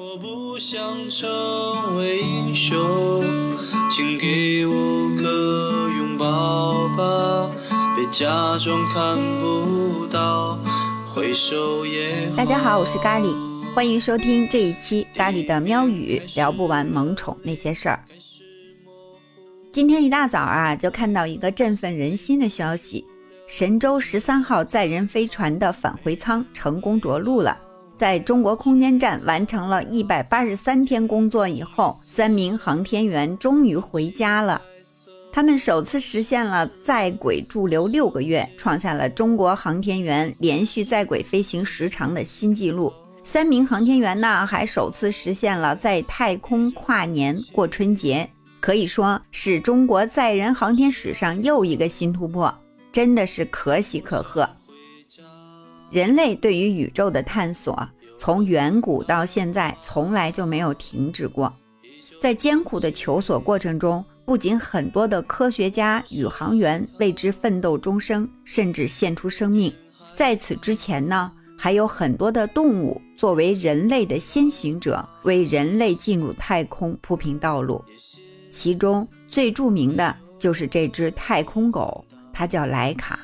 我不想成为英雄，请给我个拥抱吧，别假装看不到，回首也大家好，我是咖喱，欢迎收听这一期咖喱的喵语，聊不完萌宠那些事儿。今天一大早啊，就看到一个振奋人心的消息：神舟十三号载人飞船的返回舱成功着陆了。在中国空间站完成了一百八十三天工作以后，三名航天员终于回家了。他们首次实现了在轨驻留六个月，创下了中国航天员连续在轨飞行时长的新纪录。三名航天员呢，还首次实现了在太空跨年过春节。可以说是中国载人航天史上又一个新突破，真的是可喜可贺。人类对于宇宙的探索，从远古到现在从来就没有停止过。在艰苦的求索过程中，不仅很多的科学家、宇航员为之奋斗终生，甚至献出生命。在此之前呢，还有很多的动物作为人类的先行者，为人类进入太空铺平道路。其中最著名的就是这只太空狗，它叫莱卡，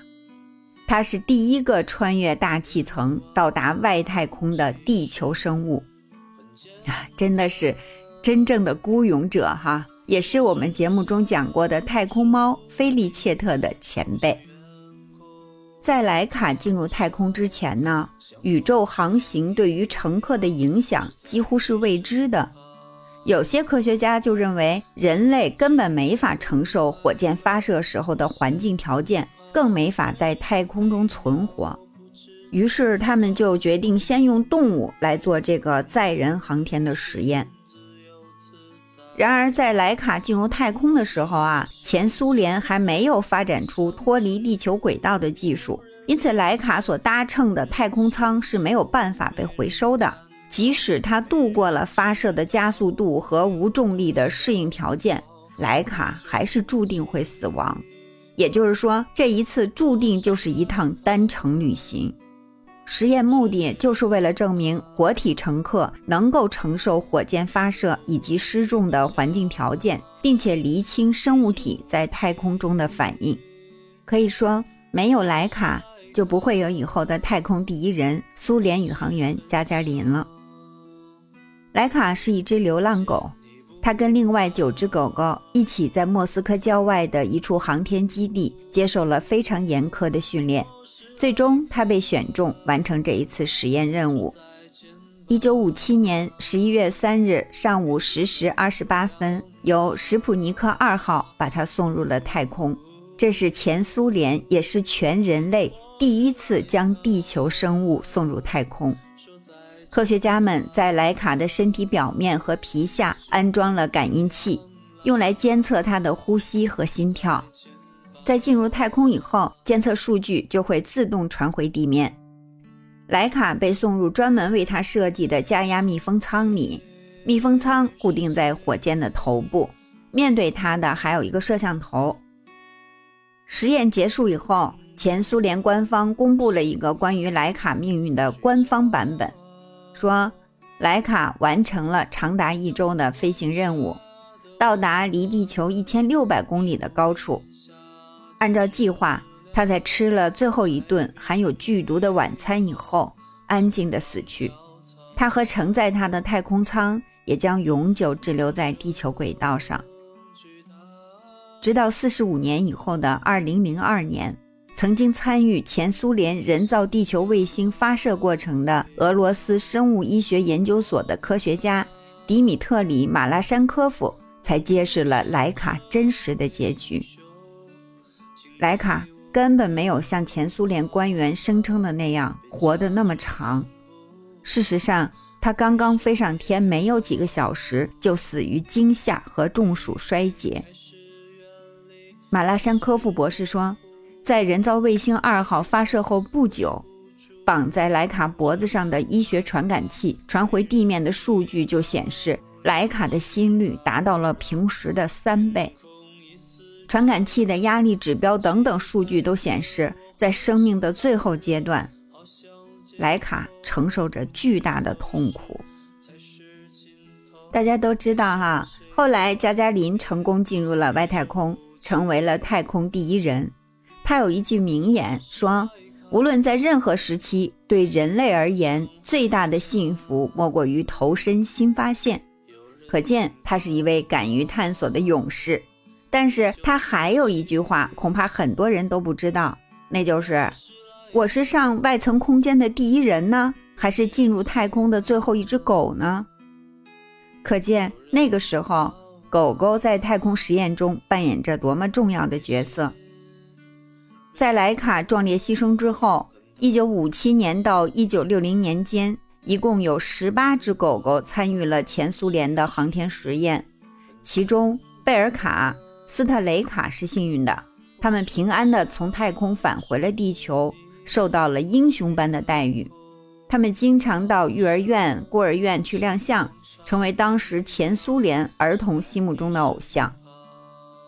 它是第一个穿越大气层到达外太空的地球生物，啊，真的是真正的孤勇者哈，也是我们节目中讲过的太空猫菲利切特的前辈。在莱卡进入太空之前呢，宇宙航行对于乘客的影响几乎是未知的。有些科学家就认为，人类根本没法承受火箭发射时候的环境条件，更没法在太空中存活。于是，他们就决定先用动物来做这个载人航天的实验。然而，在莱卡进入太空的时候啊，前苏联还没有发展出脱离地球轨道的技术，因此莱卡所搭乘的太空舱是没有办法被回收的。即使它度过了发射的加速度和无重力的适应条件，莱卡还是注定会死亡。也就是说，这一次注定就是一趟单程旅行。实验目的就是为了证明活体乘客能够承受火箭发射以及失重的环境条件，并且厘清生物体在太空中的反应。可以说，没有莱卡，就不会有以后的太空第一人——苏联宇航员加加林了。莱卡是一只流浪狗，他跟另外九只狗狗一起在莫斯科郊外的一处航天基地接受了非常严苛的训练，最终他被选中完成这一次实验任务。一九五七年十一月三日上午十时二十八分，由史普尼克二号把它送入了太空，这是前苏联也是全人类第一次将地球生物送入太空。科学家们在莱卡的身体表面和皮下安装了感应器，用来监测它的呼吸和心跳。在进入太空以后，监测数据就会自动传回地面。莱卡被送入专门为它设计的加压密封舱里，密封舱固定在火箭的头部，面对它的还有一个摄像头。实验结束以后，前苏联官方公布了一个关于莱卡命运的官方版本。说，莱卡完成了长达一周的飞行任务，到达离地球一千六百公里的高处。按照计划，他在吃了最后一顿含有剧毒的晚餐以后，安静的死去。他和承载他的太空舱也将永久滞留在地球轨道上，直到四十五年以后的二零零二年。曾经参与前苏联人造地球卫星发射过程的俄罗斯生物医学研究所的科学家迪米特里·马拉山科夫才揭示了莱卡真实的结局。莱卡根本没有像前苏联官员声称的那样活得那么长。事实上，他刚刚飞上天没有几个小时就死于惊吓和中暑衰竭。马拉山科夫博士说。在人造卫星二号发射后不久，绑在莱卡脖子上的医学传感器传回地面的数据就显示，莱卡的心率达到了平时的三倍。传感器的压力指标等等数据都显示，在生命的最后阶段，莱卡承受着巨大的痛苦。大家都知道哈，后来加加林成功进入了外太空，成为了太空第一人。他有一句名言说：“无论在任何时期，对人类而言，最大的幸福莫过于投身新发现。”可见他是一位敢于探索的勇士。但是他还有一句话，恐怕很多人都不知道，那就是：“我是上外层空间的第一人呢，还是进入太空的最后一只狗呢？”可见那个时候，狗狗在太空实验中扮演着多么重要的角色。在莱卡壮烈牺牲之后，1957年到1960年间，一共有18只狗狗参与了前苏联的航天实验，其中贝尔卡。斯特雷卡是幸运的，他们平安地从太空返回了地球，受到了英雄般的待遇。他们经常到幼儿园、孤儿院去亮相，成为当时前苏联儿童心目中的偶像。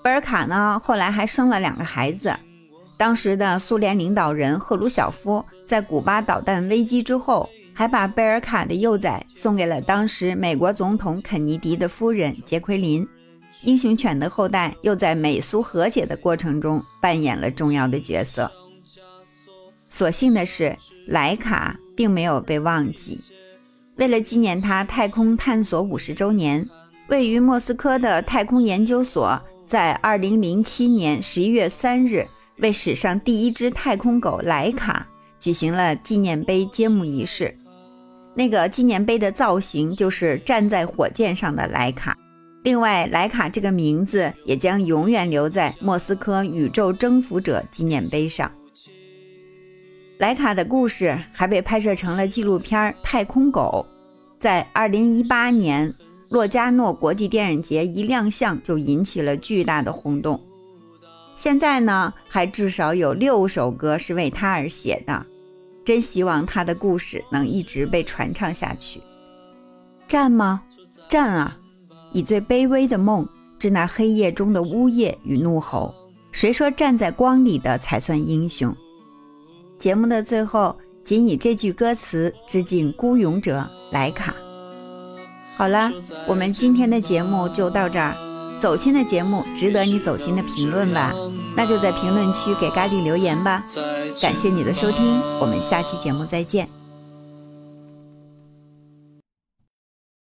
贝尔卡呢，后来还生了两个孩子。当时的苏联领导人赫鲁晓夫在古巴导弹危机之后，还把贝尔卡的幼崽送给了当时美国总统肯尼迪的夫人杰奎琳。英雄犬的后代又在美苏和解的过程中扮演了重要的角色。所幸的是，莱卡并没有被忘记。为了纪念他太空探索五十周年，位于莫斯科的太空研究所在二零零七年十一月三日为史上第一只太空狗莱卡举行了纪念碑揭幕仪式。那个纪念碑的造型就是站在火箭上的莱卡。另外，莱卡这个名字也将永远留在莫斯科宇宙征服者纪念碑上。莱卡的故事还被拍摄成了纪录片《太空狗》，在2018年洛加诺国际电影节一亮相就引起了巨大的轰动。现在呢，还至少有六首歌是为他而写的，真希望他的故事能一直被传唱下去。战吗？战啊！以最卑微的梦，致那黑夜中的呜咽与怒吼。谁说站在光里的才算英雄？节目的最后，仅以这句歌词致敬孤勇者莱卡。好了，我们今天的节目就到这儿。走心的节目，值得你走心的评论吧？那就在评论区给咖喱留言吧。感谢你的收听，我们下期节目再见。